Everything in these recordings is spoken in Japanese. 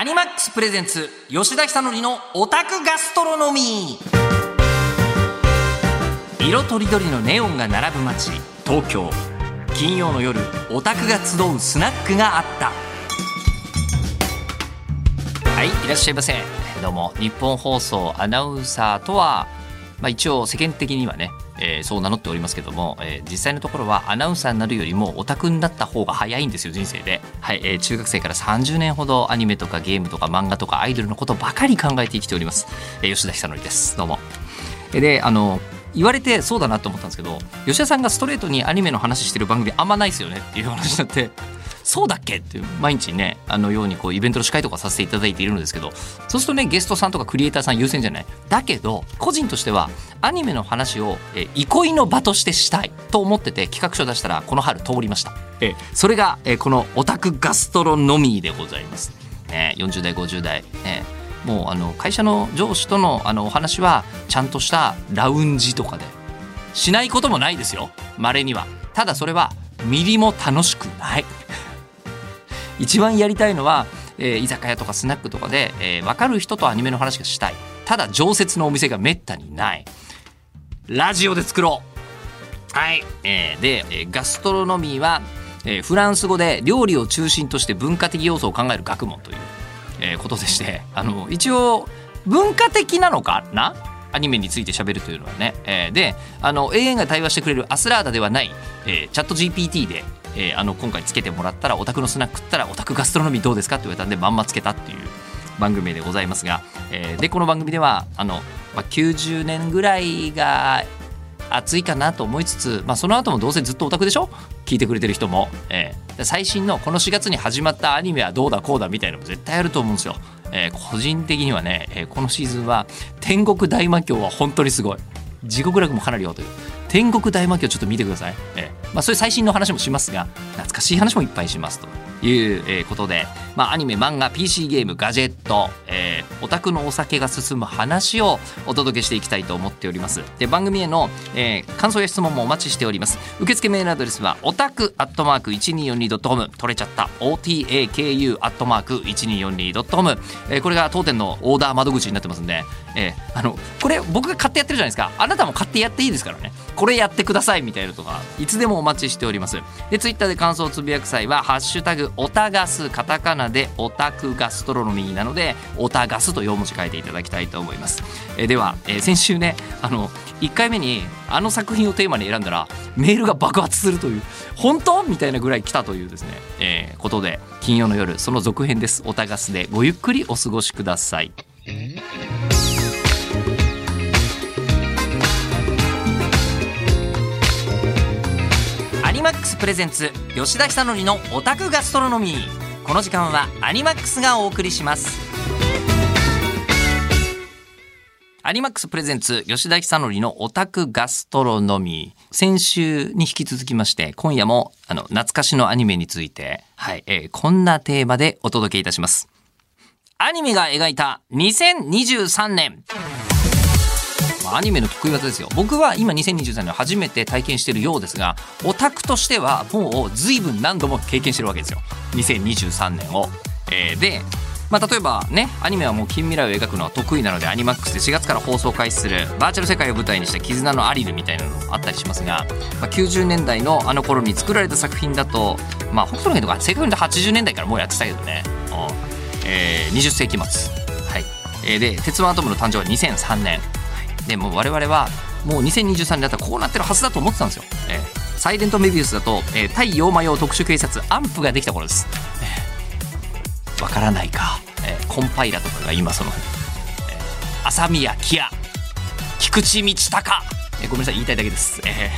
アニマックスプレゼンツ吉田久典のオタクガストロノミ。ー色とりどりのネオンが並ぶ街東京。金曜の夜オタクが集うスナックがあった。はいいらっしゃいませ。どうも日本放送アナウンサーとは、まあ、一応世間的にはねえー、そう名乗っておりますけども、えー、実際のところはアナウンサーになるよりもオタクになった方が早いんですよ人生で、はいえー、中学生から30年ほどアニメとかゲームとか漫画とかアイドルのことばかり考えて生きております、えー、吉田久典です。どうも。であの言われてそうだなと思ったんですけど吉田さんがストレートにアニメの話してる番組あんまないですよねっていう話になって。そうだっけって毎日ねあのようにこうイベントの司会とかさせていただいているのですけどそうするとねゲストさんとかクリエイターさん優先じゃない。だけど個人としてはアニメの話を、え憩いの場としてしたいと思ってて企画書出したらこの春通りました。えそれが、えこのオタクガストロノミーでございます、ね、40代50代、ね、もうあの会社の上司とのあのお話はちゃんとしたラウンジとかでしないこともないですよ。稀には。ただそれはミリも楽しくない一番やりたいのは、えー、居酒屋とかスナックとかで、えー、分かる人とアニメの話がしたい。ただ常設のお店がめったにない。ラジオで作ろう。はい、えー、で、え、ガストロノミーは、え、フランス語で料理を中心として文化的要素を考える学問という、え、ことでして。あの一応文化的なのかな？アニメについて喋るというのはね、えー、であの AI が対話してくれるアスラーダではない、えー、チャット GPT でえー、あの今回つけてもらったらオタクのスナック食ったらオタクガストロノミーどうですかって言われたんでまんまつけたっていう番組でございますが、えー、でこの番組ではあの、まあ、90年ぐらいが熱いかなと思いつつ、まあ、その後もどうせずっとオタクでしょ？聞いてくれてる人も、えー、最新のこの4月に始まったアニメはどうだこうだみたいなのも絶対あると思うんですよ。えー、個人的にはね、えー、このシーズンは天国大魔教は本当にすごい。地獄楽もかなりよという。天国大魔教ちょっと見てください、えーまあ、そういう最新の話もしますが懐かしい話もいっぱいしますと。いうことで、まあ、アニメ漫画 PC ゲームガジェット、えー、オタクのお酒が進む話をお届けしていきたいと思っております。で番組への、えー、感想や質問もお待ちしております。受付メールアドレスはオタクアットマーク 1242.com 取れちゃった OTAKU アットマーク 1242.com、えー、これが当店のオーダー窓口になってますんで、えー、あのこれ僕が買ってやってるじゃないですか。あなたも買ってやっていいですからね。これやってくださいみたいなとかいつでもお待ちしております。でツイッターで感想をつぶやく際は「ハッシュタグオタガス」カタカナでオタクガストロノミーなのでオタガスと4文字書いていただきたいと思います。えでは、え、先週ねあの1回目にあの作品をテーマに選んだらメールが爆発するという本当みたいなぐらい来たというですね、えー、ことで金曜の夜その続編です。オタガスでごゆっくりお過ごしください。ニマックスプレゼンツ吉田久典のオタクガストロノミー。この時間はアニマックスがお送りします。アニマックスプレゼンツ吉田久典のオタクガストロノミー。先週に引き続きまして今夜もあの懐かしのアニメについてはい、えー、こんなテーマでお届けいたします。アニメが描いた2023年あ、アニメの得意技ですよ。僕は今2023年初めて体験してるようですがオタクとしてはもう随分何度も経験してるわけですよ。2023年を。えー、でまあ、例えばねアニメはもう近未来を描くのは得意なのでアニマックスで4月から放送開始するバーチャル世界を舞台にした絆のアリルみたいなのもあったりしますが、まあ、90年代のあの頃に作られた作品だとまあ北斗の拳とか正確に言うと80年代からもうやってたけどね、えー、20世紀末。はい、えー、で「鉄腕アトム」の誕生は2003年。でも我々はもう2023年だったらこうなってるはずだと思ってたんですよ。えー、サイレントメビウスだと、えー、対洋魔用特殊警察アンプができた頃です。わ、え。ー、からないか、えー、コンパイラとかが今その、えー、朝宮キア。菊池道隆、えー、ごめんなさい言いたいだけです。え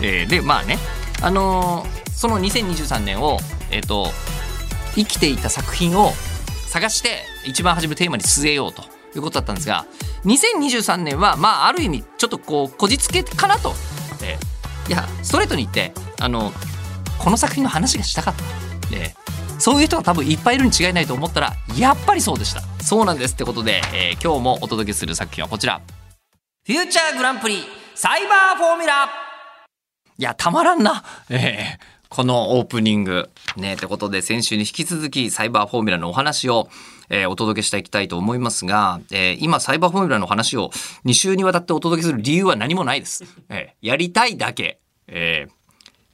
ーえー、でまあね。あのー、その2023年をえっ、ー、と生きていた作品を探して一番初めテーマに据えようと。いうことだったんですが2023年はまあある意味ちょっとこうこじつけかなと、えー、いやストレートに言ってあのこの作品の話がしたかった、えー、そういう人が多分いっぱいいるに違いないと思ったらやっぱりそうでした。そうなんですってことで、えー、今日もお届けする作品はこちら。フューチャーグランプリサイバーフォーミュラ。いやたまらんな。えーこのオープニング。ね、ってことで先週に引き続きサイバーフォーミュラのお話を、えー、お届けしていきたいと思いますが、えー、今サイバーフォーミュラの話を2週にわたってお届けする理由は何もないです。えー、やりたいだけ。え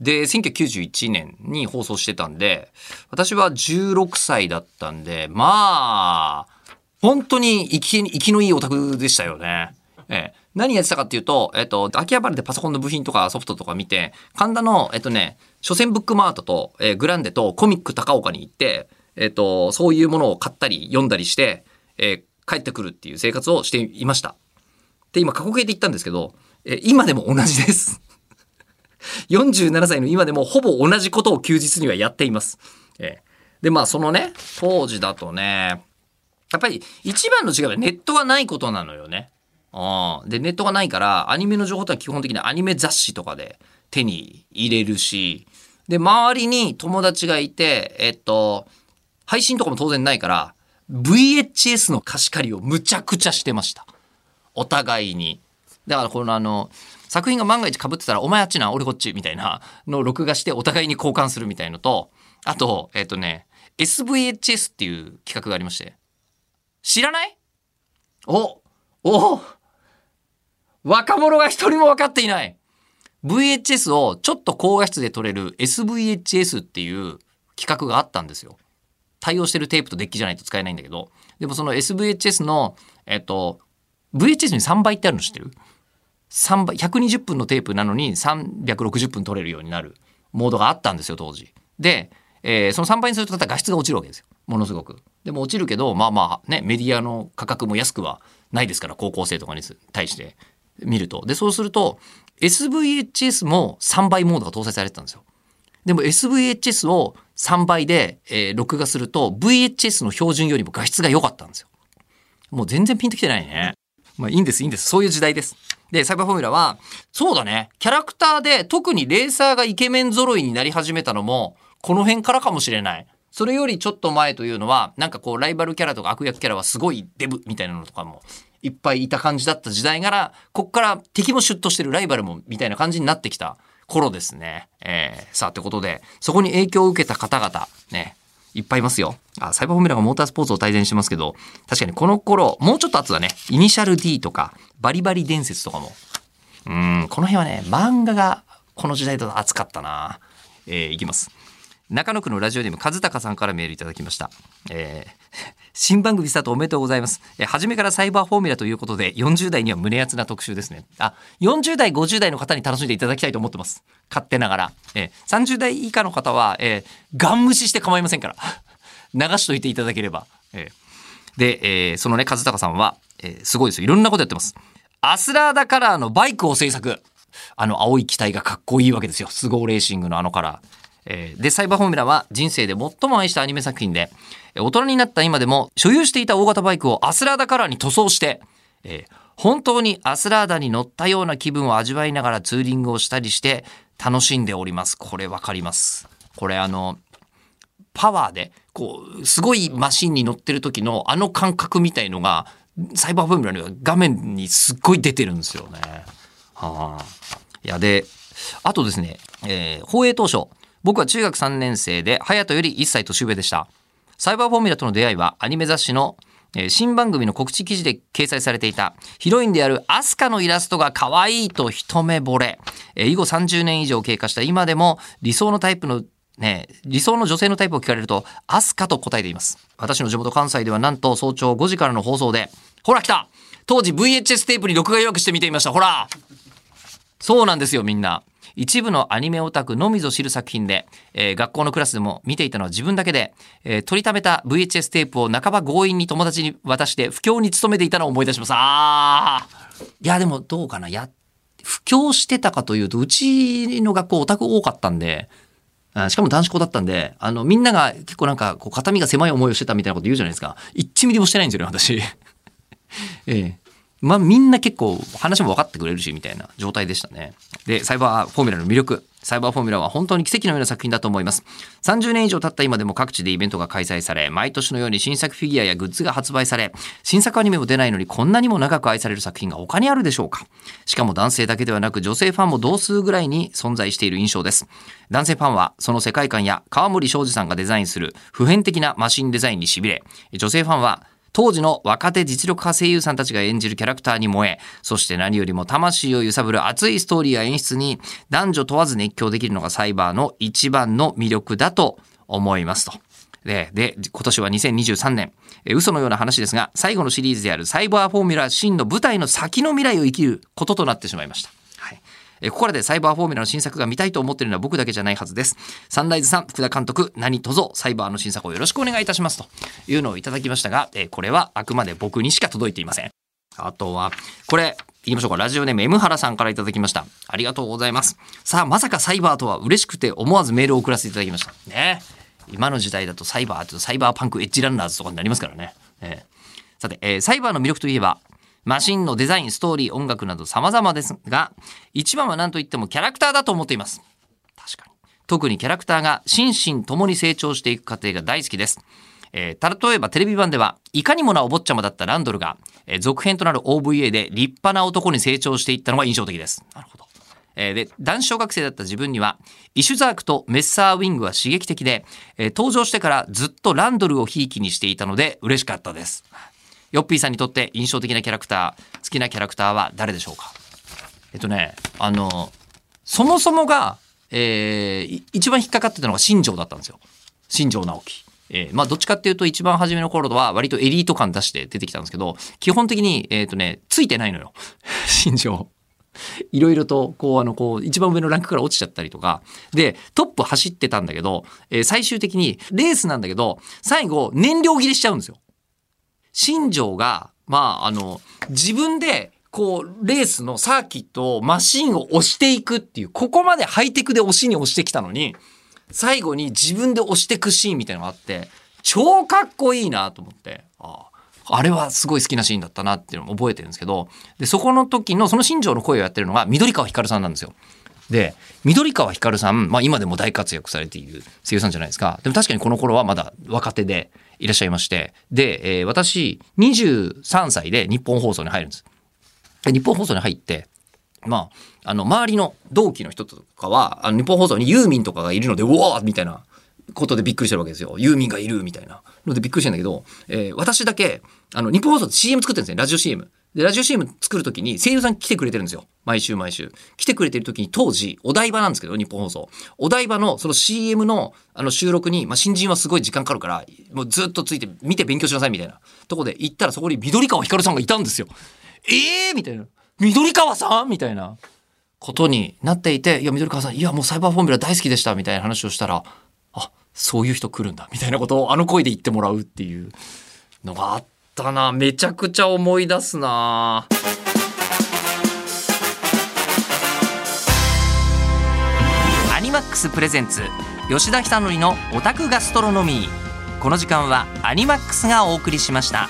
ー、で、1991年に放送してたんで、私は16歳だったんで、まあ、本当に生き、生きのいいオタクでしたよね。えー、何やってたかっていうと、えっ、と、秋葉原でパソコンの部品とかソフトとか見て、神田の、えっ、とね、書店ブックマートと、えー、グランデとコミック高岡に行って、えっ、と、そういうものを買ったり読んだりして、えー、帰ってくるっていう生活をしていました。で、今過去形で言ったんですけど、えー、今でも同じです。47歳の今でもほぼ同じことを休日にはやっています。えー、で、まあそのね、当時だとね、やっぱり一番の違いはネットがないことなのよね。あで、ネットがないから、アニメの情報ってのは基本的にアニメ雑誌とかで手に入れるし、で、周りに友達がいて、えっと、配信とかも当然ないから、VHS の貸し借りをむちゃくちゃしてました。お互いに。だからこのあの、作品が万が一被ってたら、お前あっちな、俺こっち、みたいなのを録画してお互いに交換するみたいのと、あと、えっとね、SVHS っていう企画がありまして。知らない？おお若者が一人も分かっていない VHS をちょっと高画質で撮れる SVHS っていう企画があったんですよ。対応してるテープとデッキじゃないと使えないんだけど、でもその SVHS の、えっと、VHS に3倍ってあるの知ってる ?3 倍、120分のテープなのに360分撮れるようになるモードがあったんですよ、当時。で、えー、その3倍にすると画質が落ちるわけですよ。ものすごく。でも落ちるけど、まあまあね、メディアの価格も安くはないですから、高校生とかに対して見ると。で、そうすると、SVHS も3倍モードが搭載されてたんですよ。でも SVHS を3倍で、えー、録画すると VHS の標準よりも画質が良かったんですよ。もう全然ピンときてないね。まあいいんです、いいんです。そういう時代です。で、サイバーフォーミュラは、そうだね。キャラクターで特にレーサーがイケメン揃いになり始めたのも、この辺からかもしれない。それよりちょっと前というのは、なんかこう、ライバルキャラとか悪役キャラはすごいデブみたいなのとかもいっぱいいた感じだった時代から、こっから敵もシュッとしてるライバルもみたいな感じになってきた頃ですね。えー、さあ、ということで、そこに影響を受けた方々、ね、いっぱいいますよ。あ、サイバーフォーミュラがモータースポーツを大前してますけど、確かにこの頃、もうちょっと後だね、イニシャル D とか、バリバリ伝説とかも。うん、この辺はね、漫画がこの時代だと熱かったな。えー、いきます。中野区のラジオネーム和孝さんからメールいただきました。えー、新番組スタートおめでとうございます。えー、初めからサイバーフォーミュラということで、40代には胸熱な特集ですね。あ、40代、50代の方に楽しんでいただきたいと思ってます。勝手ながら。えー、30代以下の方は、えー、ガン無視して構いませんから。流しといていただければ。えー、で、えー、そのね、和孝さんは、えー、すごいですよ。いろんなことやってます。アスラーダカラーのバイクを制作。あの青い機体がかっこいいわけですよ。スゴーレーシングのあのカラー。えー、で、サイバーフォーミュラは人生で最も愛したアニメ作品で、大人になった今でも所有していた大型バイクをアスラーダカラーに塗装して、えー、本当にアスラーダに乗ったような気分を味わいながらツーリングをしたりして楽しんでおります。これわかります。これあの、パワーで、こう、すごいマシンに乗ってる時のあの感覚みたいのが、サイバーフォーミュラには画面にすっごい出てるんですよね。はあ。いや、で、あとですね、えー、放映当初、僕は中学3年生で、隼人より1歳年上でした。サイバーフォーミュラとの出会いはアニメ雑誌のえ新番組の告知記事で掲載されていたヒロインであるアスカのイラストが可愛いと一目惚れ、え以後30年以上経過した今でも理想のタイプのね、理想の女性のタイプを聞かれると、アスカと答えています。私の地元関西ではなんと早朝5時からの放送で、ほら来た当時 VHS テープに録画予約して見ていました。ほらそうなんですよ、みんな。一部のアニメオタクのみぞ知る作品で、えー、学校のクラスでも見ていたのは自分だけで、えー、取りためた VHS テープを半ば強引に友達に渡して不況に勤めていたのを思い出します。ああいやでもどうかなや布教してたかというとうちの学校オタク多かったんでしかも男子校だったんで、あの、みんなが結構なんか、こう、肩身が狭い思いをしてたみたいなこと言うじゃないですか。1ミリもしてないんですよね、私。ええ。まあみんな結構話も分かってくれるしみたいな状態でしたね。で、サイバーフォーミュラの魅力、サイバーフォーミュラは本当に奇跡のような作品だと思います。30年以上経った今でも各地でイベントが開催され、毎年のように新作フィギュアやグッズが発売され、新作アニメも出ないのにこんなにも長く愛される作品が他にあるでしょうかしかも男性だけではなく女性ファンも同数ぐらいに存在している印象です。男性ファンはその世界観や川森昌司さんがデザインする普遍的なマシンデザインに痺れ、女性ファンは当時の若手実力派声優さんたちが演じるキャラクターに燃え、そして何よりも魂を揺さぶる熱いストーリーや演出に男女問わず熱狂できるのがサイバーの一番の魅力だと思いますと。で、で、今年は2023年、え嘘のような話ですが、最後のシリーズであるサイバーフォーミュラ真の舞台の先の未来を生きることとなってしまいました。えここらでサイバーフォーミュラの新作が見たいと思っているのは僕だけじゃないはずです。サンライズさん、福田監督、何卒サイバーの新作をよろしくお願いいたしますというのをいただきましたが、えこれはあくまで僕にしか届いていません。あとは、これ、言いましょうか。ラジオネーム M 原さんからいただきました。ありがとうございます。さあ、まさかサイバーとは嬉しくて思わずメールを送らせていただきました。ね。今の時代だとサイバーってサイバーパンクエッジランナーズとかになりますからね。ねさて、えーサイバーの魅力といえば、マシンのデザイン、ストーリー、音楽など様々ですが、一番は何と言ってもキャラクターだと思っています。確かに。特にキャラクターが心身ともに成長していく過程が大好きです。えー例えばテレビ版では、いかにもなお坊ちゃまだったランドルが、えー続編となる OVA で立派な男に成長していったのが印象的です。なるほど。えーで、男子小学生だった自分には、イシュザークとメッサーウィングは刺激的で、えー登場してからずっとランドルをひいきにしていたので嬉しかったです。ヨッピーさんにとって印象的なキャラクター、好きなキャラクターは誰でしょうか？えっとね、あの、そもそもが、えー一番引っかかってたのが新庄だったんですよ。新庄直樹。えーまあどっちかっていうと一番初めの頃は割とエリート感出して出てきたんですけど、基本的に、えっ、とね、ついてないのよ。新庄。いろいろと、こう、あの、こう、一番上のランクから落ちちゃったりとか、で、トップ走ってたんだけど、えー最終的にレースなんだけど、最後、燃料切れしちゃうんですよ。新庄が、まあ、あの、自分で、こう、レースのサーキットを、マシンを押していくっていう、ここまでハイテクで押しに押してきたのに、最後に自分で押していくシーンみたいなのがあって、超かっこいいなと思って、あああれはすごい好きなシーンだったなっていうのも覚えてるんですけど、で、そこの時の、その新庄の声をやってるのが、緑川光さんなんですよ。で、緑川光さん、まあ今でも大活躍されている声優さんじゃないですか。でも確かにこの頃はまだ若手でいらっしゃいまして、で、えー私、23歳で日本放送に入るんです。で日本放送に入って、まあ、あの、周りの同期の人とかは、あの日本放送にユーミンとかがいるので、うわーみたいなことでびっくりしてるわけですよ。ユーミンがいるみたいなのでびっくりしてるんだけど、えー私だけ、あの、日本放送で CM 作ってるんですね。ラジオ CM。で、ラジオ CM 作るときに声優さん来てくれてるんですよ。毎週毎週。来てくれてるときに当時、お台場なんですけど、日本放送。お台場のその CM のあの収録に、まあ、新人はすごい時間かかるから、もうずっとついて見て勉強しなさいみたいなとこで行ったらそこに緑川光さんがいたんですよ。ええー、みたいな。緑川さんみたいなことになっていて、いや、緑川さん、いや、もうサイバーフォーミュラ大好きでした、みたいな話をしたら、あ、そういう人来るんだ、みたいなことをあの声で言ってもらうっていうのがあってたな。めちゃくちゃ思い出すな。アニマックスプレゼンツ吉田久典のオタクガストロノミーこの時間はアニマックスがお送りしました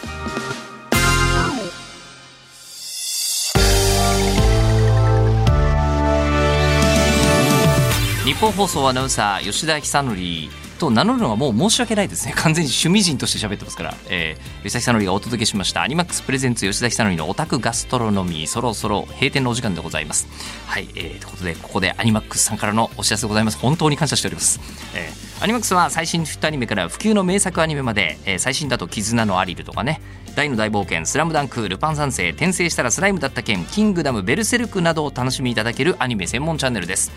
日本放送アナウンサー吉田久典と名乗るのはもう申し訳ないですね。完全に趣味人として喋ってますから、えー、吉田久典がお届けしました。アニマックスプレゼンツ吉田久典のオタクガストロノミー。そろそろ閉店のお時間でございます。はい、えー、ということでここでアニマックスさんからのお知らせでございます。本当に感謝しております、えー、アニマックスは最新ヒットアニメから普及の名作アニメまで、えー、最新だと絆のアリルとかね。大の大冒険スラムダンクルパン三世転生したらスライムだった件キングダムベルセルクなどを楽しみいただけるアニメ専門チャンネルです。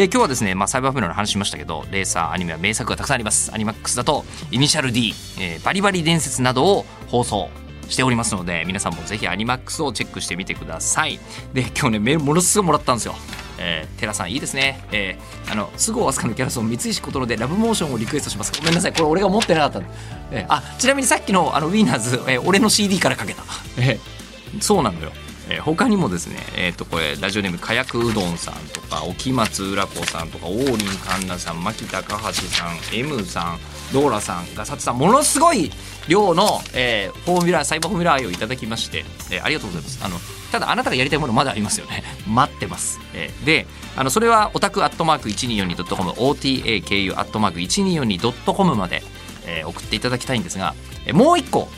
え今日はですね、まあ、サイバーフォーミュラの話しましたけどレースアニメは名作がたくさんありますアニマックスだとイニシャル D、えーバリバリ伝説などを放送しておりますので皆さんもぜひアニマックスをチェックしてみてくださいで今日ねメールものすごいもらったんですよえー、テラさんいいですね。えー、あの、菅生飛鳥のキャラソン、三石琴乃で Love Motion をリクエストします。ごめんなさい、これ俺が持ってなかったんでえーあ、ちなみにさっきのあの Winners、えー俺の CD からかけた。えーそうなのよ。えー他にもですね、えっ、と、これ、ラジオネーム、かやくうどんさんとか、沖松浦子さんとか、王林環奈さん、牧高橋さん、M さん、ドーラさん、ガサツさん、ものすごい量の、えーフォーミュラー、サイバーフォーミュラー愛をいただきまして、えーありがとうございます。あの、ただあなたがやりたいものまだありますよね 待ってます、えー、であのそれはオタクアットマーク 1242.com OTAKU アットマーク 1242.com まで、えー、送っていただきたいんですが、えー、もう一個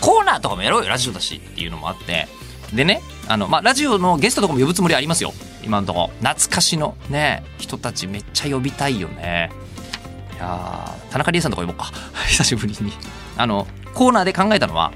コーナーとかもやろうよラジオだしっていうのもあってでねあの、まあ、ラジオのゲストとかも呼ぶつもりありますよ。今のとこ。懐かしのね人たちめっちゃ呼びたいよね。いや田中理恵さんとか呼ぼうか。久しぶりに。あのコーナーで考えたのは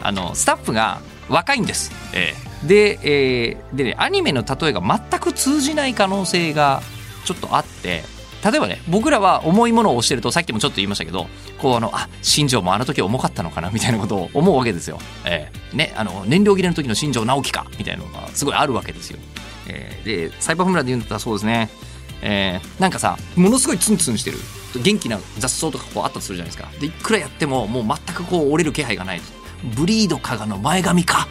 あのスタッフが若いんです、えー、で,、えー、でねアニメの例えが全く通じない可能性がちょっとあって例えばね僕らは重いものを押してるとさっきもちょっと言いましたけどこうあのあ新庄もあの時重かったのかなみたいなことを思うわけですよ。えー、ねあの燃料切れの時の新庄直樹かみたいなのがすごいあるわけですよ。えー、でサイバーフムラで言うんだったらそうですね、えー、なんかさものすごいツンツンしてる元気な雑草とかこうあったとするじゃないですか。でいくらやってももう全くこう折れる気配がないブリード加賀の前髪か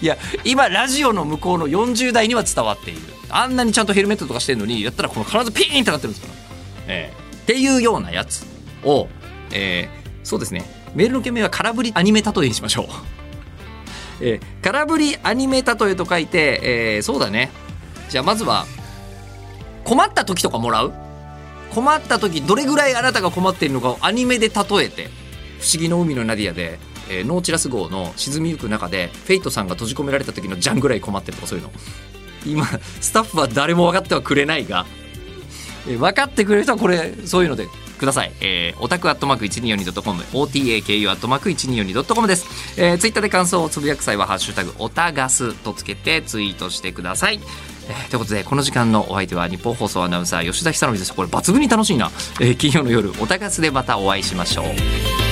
いや今ラジオの向こうの40代には伝わっている。あんなにちゃんとヘルメットとかしてるのにやったらこの必ずピーンってなってるんですから、えー、っていうようなやつを、えー、そうですね。メールの件名は空振りアニメ例えにしましょう、えー、空振りアニメ例えと書いて、えー、そうだね。じゃあまずは困った時とかもらう？困った時どれぐらいあなたが困っているのかをアニメで例えて「不思議の海のナディアで」えー、ノーチラス号の沈みゆく中でフェイトさんが閉じ込められた時のジャンぐらい困ってるとかそういうの今スタッフは誰も分かってはくれないが、えー、分かってくれる人はこれそういうのでください。えー、オタクアットマーク 1242.com、OTAKU アットマーク 1242.com です。えー、ツイッターで感想をつぶやく際は、ハッシュタグ、オタガスとつけてツイートしてください。えー、ということで、この時間のお相手はニッポン放送アナウンサー吉田尚記です。これ抜群に楽しいな。えー、金曜の夜、オタガスでまたお会いしましょう。